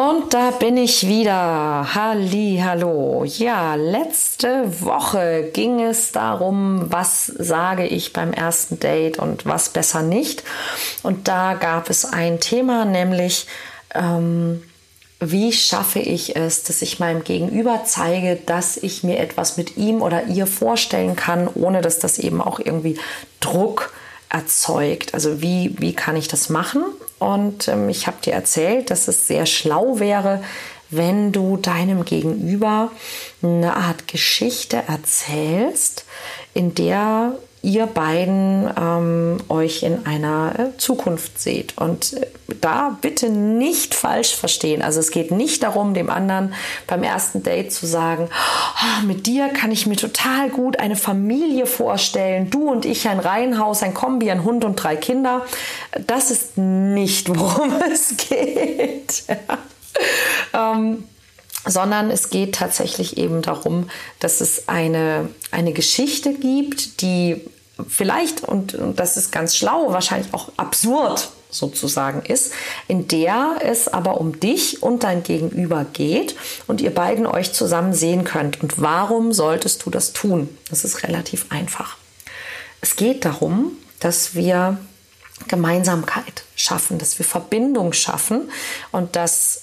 Und da bin ich wieder. Halli, hallo. Ja, letzte Woche ging es darum, was sage ich beim ersten Date und was besser nicht. Und da gab es ein Thema, nämlich ähm, wie schaffe ich es, dass ich meinem Gegenüber zeige, dass ich mir etwas mit ihm oder ihr vorstellen kann, ohne dass das eben auch irgendwie Druck erzeugt. Also wie, wie kann ich das machen? Und ähm, ich habe dir erzählt, dass es sehr schlau wäre, wenn du deinem Gegenüber eine Art Geschichte erzählst, in der ihr beiden ähm, euch in einer äh, Zukunft seht. Und äh, da bitte nicht falsch verstehen. Also es geht nicht darum, dem anderen beim ersten Date zu sagen, oh, mit dir kann ich mir total gut eine Familie vorstellen. Du und ich ein Reihenhaus, ein Kombi, ein Hund und drei Kinder. Das ist nicht, worum es geht. ähm, sondern es geht tatsächlich eben darum, dass es eine, eine Geschichte gibt, die vielleicht, und, und das ist ganz schlau, wahrscheinlich auch absurd sozusagen ist, in der es aber um dich und dein Gegenüber geht und ihr beiden euch zusammen sehen könnt. Und warum solltest du das tun? Das ist relativ einfach. Es geht darum, dass wir Gemeinsamkeit schaffen, dass wir Verbindung schaffen und dass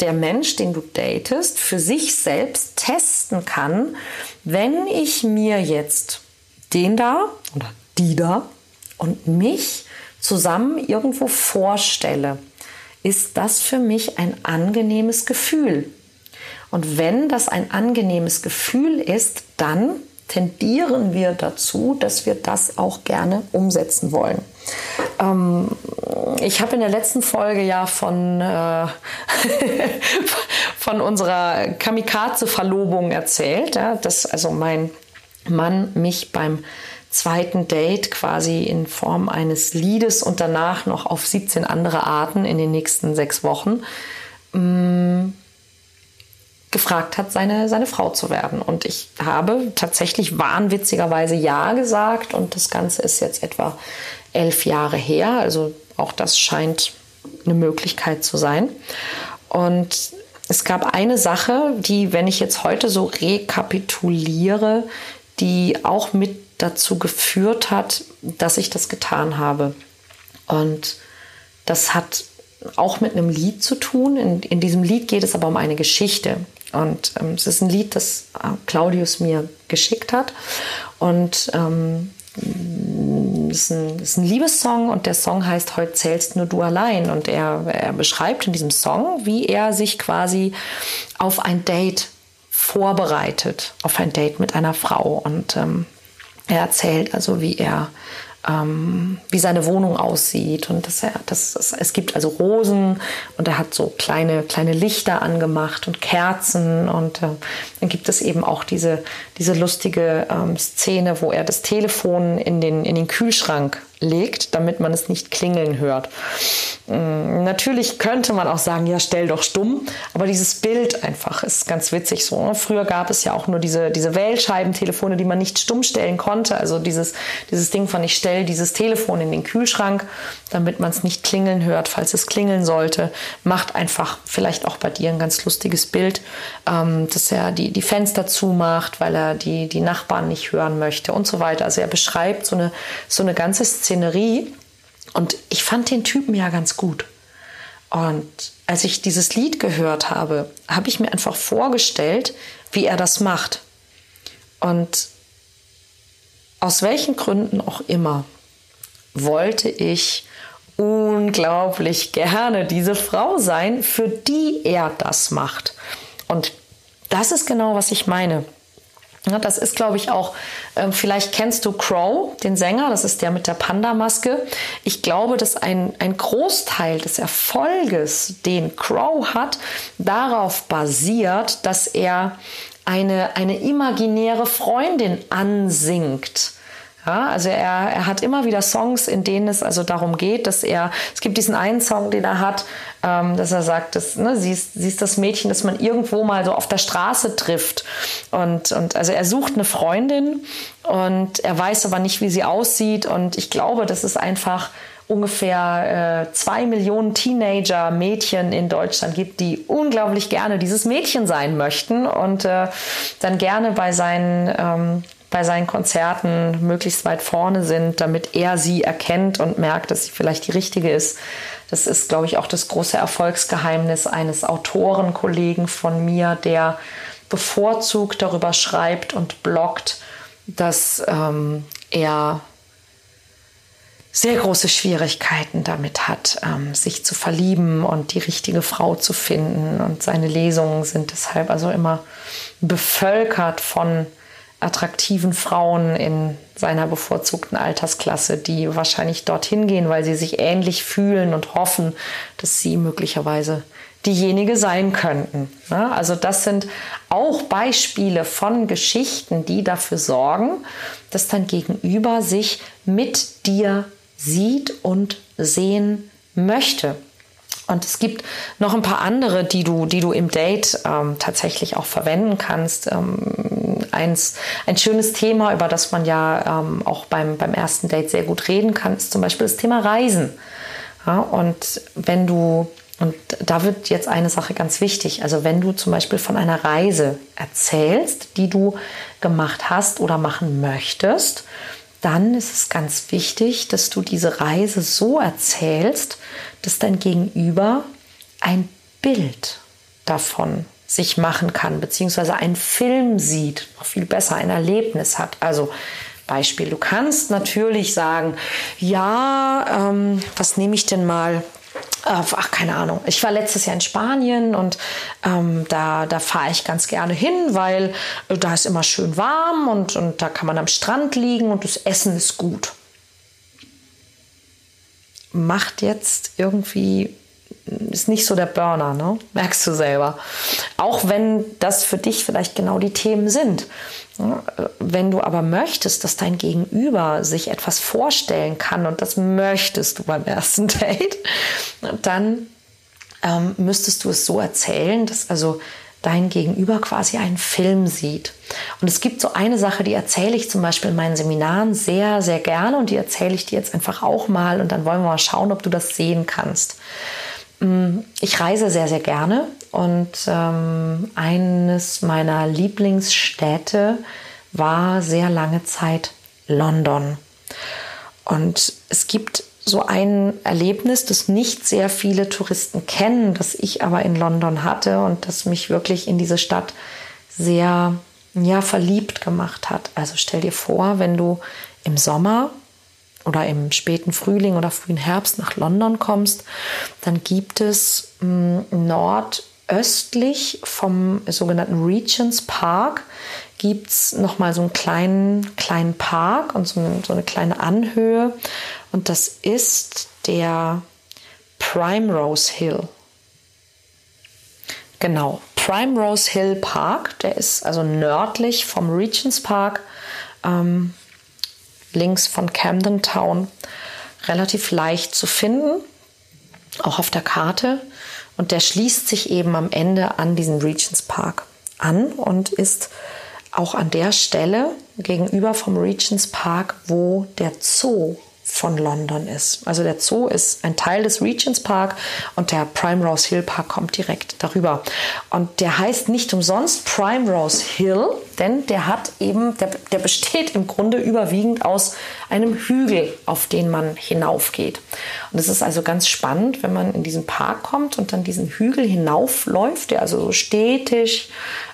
der Mensch, den du datest, für sich selbst testen kann, wenn ich mir jetzt den da oder die da und mich zusammen irgendwo vorstelle, ist das für mich ein angenehmes Gefühl. Und wenn das ein angenehmes Gefühl ist, dann tendieren wir dazu, dass wir das auch gerne umsetzen wollen. Ähm, ich habe in der letzten Folge ja von, äh, von unserer Kamikaze-Verlobung erzählt, ja, dass also mein Mann mich beim zweiten Date quasi in Form eines Liedes und danach noch auf 17 andere Arten in den nächsten sechs Wochen mh, mm, gefragt hat, seine, seine Frau zu werden. Und ich habe tatsächlich wahnwitzigerweise Ja gesagt und das Ganze ist jetzt etwa elf Jahre her. Also auch das scheint eine Möglichkeit zu sein. Und es gab eine Sache, die, wenn ich jetzt heute so rekapituliere, die auch mit dazu geführt hat, dass ich das getan habe. Und das hat auch mit einem Lied zu tun. In, in diesem Lied geht es aber um eine Geschichte. Und ähm, es ist ein Lied, das äh, Claudius mir geschickt hat. Und ähm, ist, ein, ist ein Liebessong und der Song heißt Heute zählst nur du allein. Und er, er beschreibt in diesem Song, wie er sich quasi auf ein Date vorbereitet, auf ein Date mit einer Frau. Und ähm, er erzählt also, wie er ähm, wie seine Wohnung aussieht. Und dass er, dass es, es gibt also Rosen und er hat so kleine kleine Lichter angemacht und Kerzen. Und äh, dann gibt es eben auch diese diese lustige ähm, Szene, wo er das Telefon in den in den Kühlschrank legt, damit man es nicht klingeln hört. Mm, natürlich könnte man auch sagen, ja, stell doch stumm, aber dieses Bild einfach ist ganz witzig so. Ne? Früher gab es ja auch nur diese, diese Wählscheibentelefone, die man nicht stumm stellen konnte. Also dieses, dieses Ding von, ich stelle dieses Telefon in den Kühlschrank, damit man es nicht klingeln hört, falls es klingeln sollte. Macht einfach vielleicht auch bei dir ein ganz lustiges Bild, ähm, dass er die, die Fenster zumacht, weil er die, die Nachbarn nicht hören möchte und so weiter. Also er beschreibt so eine, so eine ganze Szene Szenerie. Und ich fand den Typen ja ganz gut. Und als ich dieses Lied gehört habe, habe ich mir einfach vorgestellt, wie er das macht. Und aus welchen Gründen auch immer wollte ich unglaublich gerne diese Frau sein, für die er das macht. Und das ist genau, was ich meine. Das ist, glaube ich, auch, äh, vielleicht kennst du Crow, den Sänger, das ist der mit der Panda-Maske. Ich glaube, dass ein, ein Großteil des Erfolges, den Crow hat, darauf basiert, dass er eine, eine imaginäre Freundin ansingt. Ja, also er, er hat immer wieder Songs, in denen es also darum geht, dass er, es gibt diesen einen Song, den er hat, ähm, dass er sagt, dass, ne, sie, ist, sie ist das Mädchen, das man irgendwo mal so auf der Straße trifft. Und, und also er sucht eine Freundin und er weiß aber nicht, wie sie aussieht. Und ich glaube, das ist einfach ungefähr äh, zwei Millionen Teenager-Mädchen in Deutschland gibt, die unglaublich gerne dieses Mädchen sein möchten und äh, dann gerne bei seinen ähm, bei seinen Konzerten möglichst weit vorne sind, damit er sie erkennt und merkt, dass sie vielleicht die richtige ist. Das ist, glaube ich, auch das große Erfolgsgeheimnis eines Autorenkollegen von mir, der bevorzugt darüber schreibt und bloggt, dass ähm, er sehr große Schwierigkeiten damit hat, ähm, sich zu verlieben und die richtige Frau zu finden. Und seine Lesungen sind deshalb also immer bevölkert von attraktiven Frauen in seiner bevorzugten Altersklasse, die wahrscheinlich dorthin gehen, weil sie sich ähnlich fühlen und hoffen, dass sie möglicherweise diejenige sein könnten. Also das sind auch Beispiele von Geschichten, die dafür sorgen, dass dein Gegenüber sich mit dir sieht und sehen möchte. Und es gibt noch ein paar andere, die du, die du im Date ähm, tatsächlich auch verwenden kannst. Ähm, eins, ein schönes Thema, über das man ja ähm, auch beim, beim ersten Date sehr gut reden kann, ist zum Beispiel das Thema Reisen. Ja, und wenn du, und da wird jetzt eine Sache ganz wichtig, also wenn du zum Beispiel von einer Reise erzählst, die du gemacht hast oder machen möchtest, dann ist es ganz wichtig, dass du diese Reise so erzählst, dass dein Gegenüber ein Bild davon sich machen kann, beziehungsweise einen Film sieht, noch viel besser ein Erlebnis hat. Also Beispiel, du kannst natürlich sagen, ja, ähm, was nehme ich denn mal? Ach, keine Ahnung. Ich war letztes Jahr in Spanien und ähm, da, da fahre ich ganz gerne hin, weil äh, da ist immer schön warm und, und da kann man am Strand liegen und das Essen ist gut. Macht jetzt irgendwie ist nicht so der Burner, ne? merkst du selber. Auch wenn das für dich vielleicht genau die Themen sind. Wenn du aber möchtest, dass dein Gegenüber sich etwas vorstellen kann und das möchtest du beim ersten Date, dann ähm, müsstest du es so erzählen, dass also dein Gegenüber quasi einen Film sieht. Und es gibt so eine Sache, die erzähle ich zum Beispiel in meinen Seminaren sehr, sehr gerne und die erzähle ich dir jetzt einfach auch mal und dann wollen wir mal schauen, ob du das sehen kannst. Mm, ich reise sehr, sehr gerne und ähm, eines meiner Lieblingsstädte war sehr lange Zeit London. Und es gibt so ein Erlebnis, das nicht sehr viele Touristen kennen, das ich aber in London hatte und das mich wirklich in diese Stadt sehr ja, verliebt gemacht hat. Also stell dir vor, wenn du im Sommer oder im späten Frühling oder frühen Herbst nach London kommst, dann gibt es mh, hm, nordöstlich vom sogenannten Regents Park gibt es nochmal so einen kleinen, kleinen Park und so eine, so eine kleine Anhöhe. Und das ist der Primrose Hill. Genau, Primrose Hill Park, der ist also nördlich vom Regents Park. Ähm, links von Camden Town, relativ leicht zu finden, auch auf der Karte. Und der schließt sich eben am Ende an diesen Regents Park an und ist auch an der Stelle gegenüber vom Regents Park, wo der Zoo von London ist. Also der Zoo ist ein Teil des Regents Park und der Primrose Hill Park kommt direkt darüber. Und der heißt nicht umsonst Primrose Hill, denn der hat eben, der, der besteht im Grunde überwiegend aus einem Hügel, auf den man hinaufgeht. Und es ist also ganz spannend, wenn man in diesen Park kommt und dann diesen Hügel hinaufläuft, der also so stetig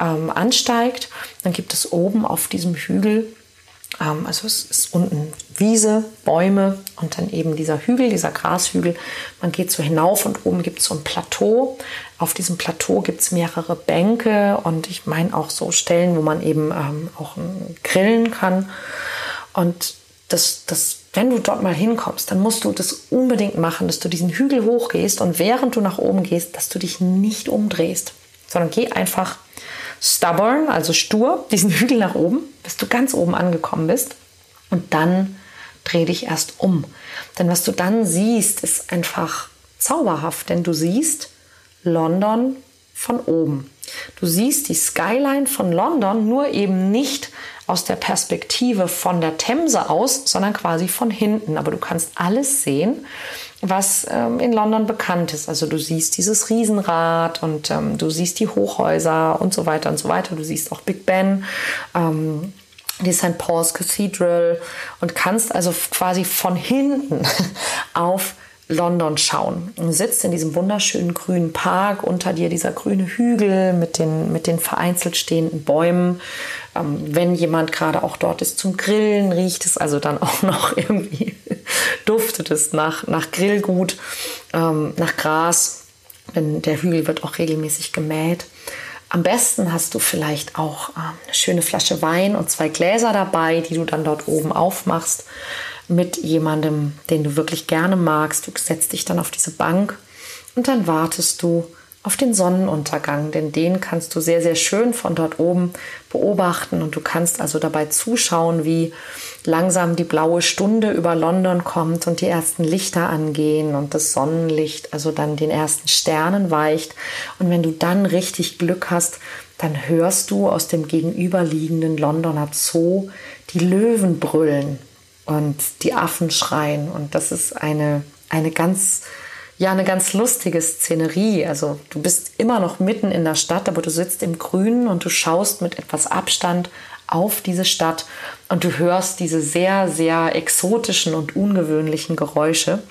ähm, ansteigt, dann gibt es oben auf diesem Hügel also es ist unten Wiese, Bäume und dann eben dieser Hügel, dieser Grashügel. Man geht so hinauf und oben gibt es so ein Plateau. Auf diesem Plateau gibt es mehrere Bänke und ich meine auch so Stellen, wo man eben ähm, auch grillen kann. Und das, das, wenn du dort mal hinkommst, dann musst du das unbedingt machen, dass du diesen Hügel hochgehst und während du nach oben gehst, dass du dich nicht umdrehst, sondern geh einfach stubborn, also stur, diesen Hügel nach oben, bis du ganz oben angekommen bist. Und dann dreh dich erst um. Denn was du dann siehst, ist einfach zauberhaft, denn du siehst London von oben. Du siehst die Skyline von London nur eben nicht aus der Perspektive von der Themse aus, sondern quasi von hinten. Aber du kannst alles sehen, was ähm, in London bekannt ist. Also du siehst dieses Riesenrad und ähm, du siehst die Hochhäuser und so weiter und so weiter. Du siehst auch Big Ben. Ähm, die St. Paul's Cathedral und kannst also quasi von hinten auf London schauen. Du sitzt in diesem wunderschönen grünen Park, unter dir dieser grüne Hügel mit den, mit den vereinzelt stehenden Bäumen. Ähm, wenn jemand gerade auch dort ist zum Grillen, riecht es also dann auch noch irgendwie, duftet es nach, nach Grillgut, ähm, nach Gras. Denn der Hügel wird auch regelmäßig gemäht. Am besten hast du vielleicht auch äh, eine schöne Flasche Wein und zwei Gläser dabei, die du dann dort oben aufmachst mit jemandem, den du wirklich gerne magst. Du setzt dich dann auf diese Bank und dann wartest du auf den Sonnenuntergang, denn den kannst du sehr, sehr schön von dort oben beobachten und du kannst also dabei zuschauen, wie langsam die blaue Stunde über London kommt und die ersten Lichter angehen und das Sonnenlicht also dann den ersten Sternen weicht. Und wenn du dann richtig Glück hast, dann hörst du aus dem gegenüberliegenden Londoner Zoo die Löwen brüllen und die Affen schreien. Und das ist eine, eine ganz, ja, eine ganz lustige Szenerie. Also du bist immer noch mitten in der Stadt, aber du sitzt im Grünen und du schaust mit etwas Abstand auf diese Stadt und du hörst diese sehr, sehr exotischen und ungewöhnlichen Geräusche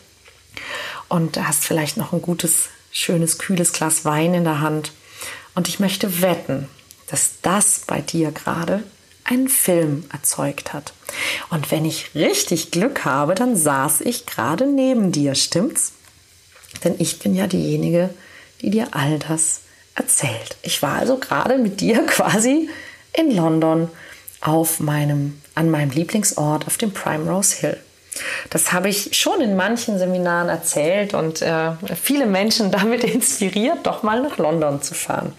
und hast vielleicht noch ein gutes, schönes, kühles Glas Wein in der Hand. Und ich möchte wetten, dass das bei dir gerade einen Film erzeugt hat. Und wenn ich richtig Glück habe, dann saß ich gerade neben dir, stimmt's? Denn ich bin ja diejenige, die dir all das erzählt. Ich war also gerade mit dir quasi in London auf meinem, an meinem Lieblingsort auf dem Primrose Hill. Das habe ich schon in manchen Seminaren erzählt und äh, viele Menschen damit inspiriert, doch mal nach London zu fahren.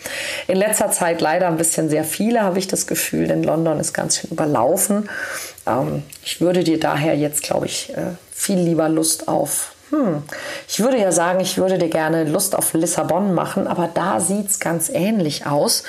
In letzter Zeit leider ein bisschen sehr viele, habe ich das Gefühl, denn London ist ganz schön überlaufen. Ähm, ich würde dir daher jetzt, glaube ich, äh, viel lieber Lust auf hm, ich würde ja sagen, ich würde dir gerne Lust auf Lissabon machen, aber da sieht es ganz ähnlich aus.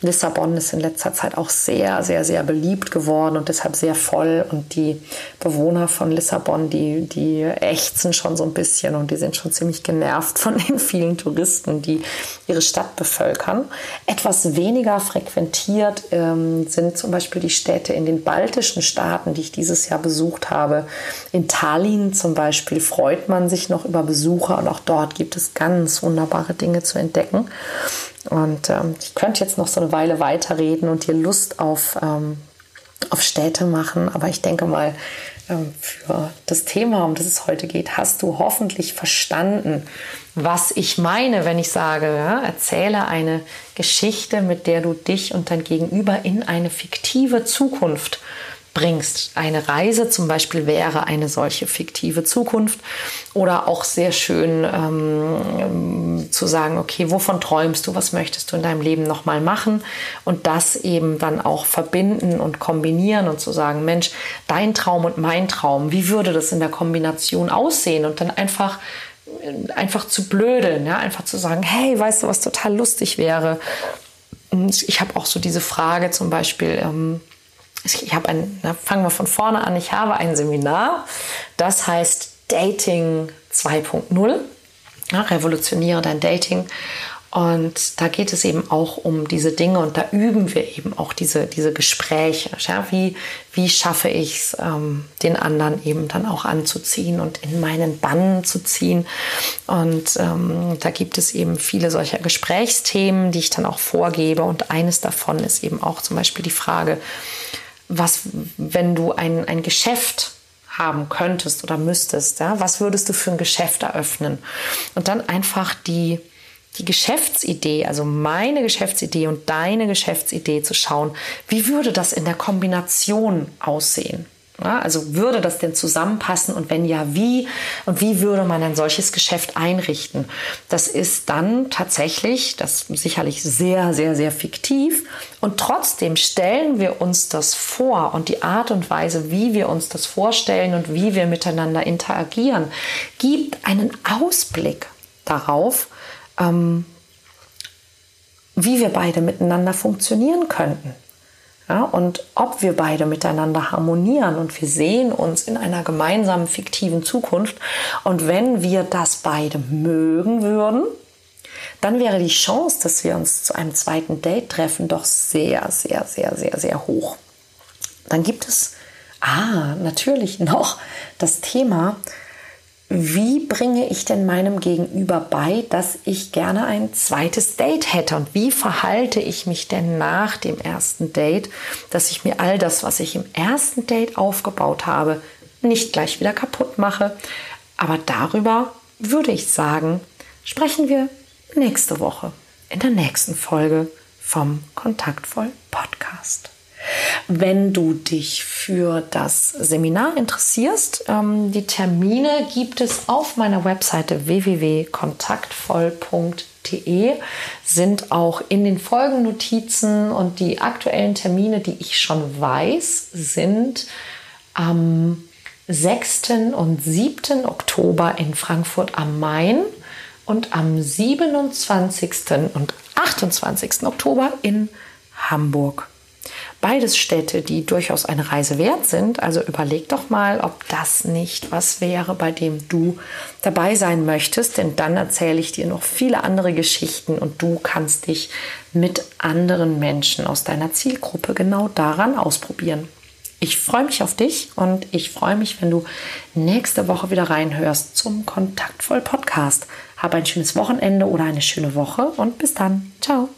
Lissabon ist in letzter Zeit auch sehr, sehr, sehr beliebt geworden und deshalb sehr voll. Und die Bewohner von Lissabon, die, die ächzen schon so ein bisschen und die sind schon ziemlich genervt von den vielen Touristen, die ihre Stadt bevölkern. Etwas weniger frequentiert ähm, sind zum Beispiel die Städte in den baltischen Staaten, die ich dieses Jahr besucht habe. In Tallinn zum Beispiel freut man man sich noch über Besucher und auch dort gibt es ganz wunderbare Dinge zu entdecken. Und ähm, ich könnte jetzt noch so eine Weile weiterreden und dir Lust auf, ähm, auf Städte machen, aber ich denke mal, ähm, für das Thema, um das es heute geht, hast du hoffentlich verstanden, was ich meine, wenn ich sage, ja, erzähle eine Geschichte, mit der du dich und dein Gegenüber in eine fiktive Zukunft bringst. Eine Reise zum Beispiel wäre eine solche fiktive Zukunft. Oder auch sehr schön ähm, zu sagen, okay, wovon träumst du, was möchtest du in deinem Leben nochmal machen? Und das eben dann auch verbinden und kombinieren und zu sagen, Mensch, dein Traum und mein Traum, wie würde das in der Kombination aussehen? Und dann einfach einfach zu blödeln, ja, einfach zu sagen, hey, weißt du, was total lustig wäre? Und ich habe auch so diese Frage zum Beispiel, ähm, ich habe ein, na, fangen wir von vorne an, ich habe ein Seminar, das heißt Dating 2.0, ja, revolutioniere dein Dating. Und da geht es eben auch um diese Dinge und da üben wir eben auch diese, diese Gespräche. Ja, wie, wie schaffe ich es, ähm, den anderen eben dann auch anzuziehen und in meinen Bann zu ziehen. Und ähm, da gibt es eben viele solcher Gesprächsthemen, die ich dann auch vorgebe. Und eines davon ist eben auch zum Beispiel die Frage, was, wenn du ein, ein Geschäft haben könntest oder müsstest, ja, was würdest du für ein Geschäft eröffnen? Und dann einfach die, die Geschäftsidee, also meine Geschäftsidee und deine Geschäftsidee zu schauen, wie würde das in der Kombination aussehen? Ja, also würde das denn zusammenpassen und wenn ja, wie? Und wie würde man ein solches Geschäft einrichten? Das ist dann tatsächlich, das sicherlich sehr, sehr, sehr fiktiv. Und trotzdem stellen wir uns das vor und die Art und Weise, wie wir uns das vorstellen und wie wir miteinander interagieren, gibt einen Ausblick darauf, ähm, wie wir beide miteinander funktionieren könnten. Ja, und ob wir beide miteinander harmonieren und wir sehen uns in einer gemeinsamen fiktiven Zukunft. Und wenn wir das beide mögen würden, dann wäre die Chance, dass wir uns zu einem zweiten Date treffen, doch sehr, sehr, sehr, sehr, sehr hoch. Dann gibt es, ah, natürlich noch das Thema, wie bringe ich denn meinem Gegenüber bei, dass ich gerne ein zweites Date hätte und wie verhalte ich mich denn nach dem ersten Date, dass ich mir all das, was ich im ersten Date aufgebaut habe, nicht gleich wieder kaputt mache. Aber darüber würde ich sagen, sprechen wir nächste Woche in der nächsten Folge vom Kontaktvoll Podcast. Wenn du dich für das Seminar interessierst, ähm, die Termine gibt es auf meiner Webseite www.kontaktvoll.de, sind auch in den Folgennotizen und die aktuellen Termine, die ich schon weiß, sind am 6. und 7. Oktober in Frankfurt am Main und am 27. und 28. Oktober in Hamburg. Beides Städte, die durchaus eine Reise wert sind. Also überleg doch mal, ob das nicht was wäre, bei dem du dabei sein möchtest. Denn dann erzähle ich dir noch viele andere Geschichten und du kannst dich mit anderen Menschen aus deiner Zielgruppe genau daran ausprobieren. Ich freue mich auf dich und ich freue mich, wenn du nächste Woche wieder reinhörst zum Kontaktvoll Podcast. Hab ein schönes Wochenende oder eine schöne Woche und bis dann. Ciao.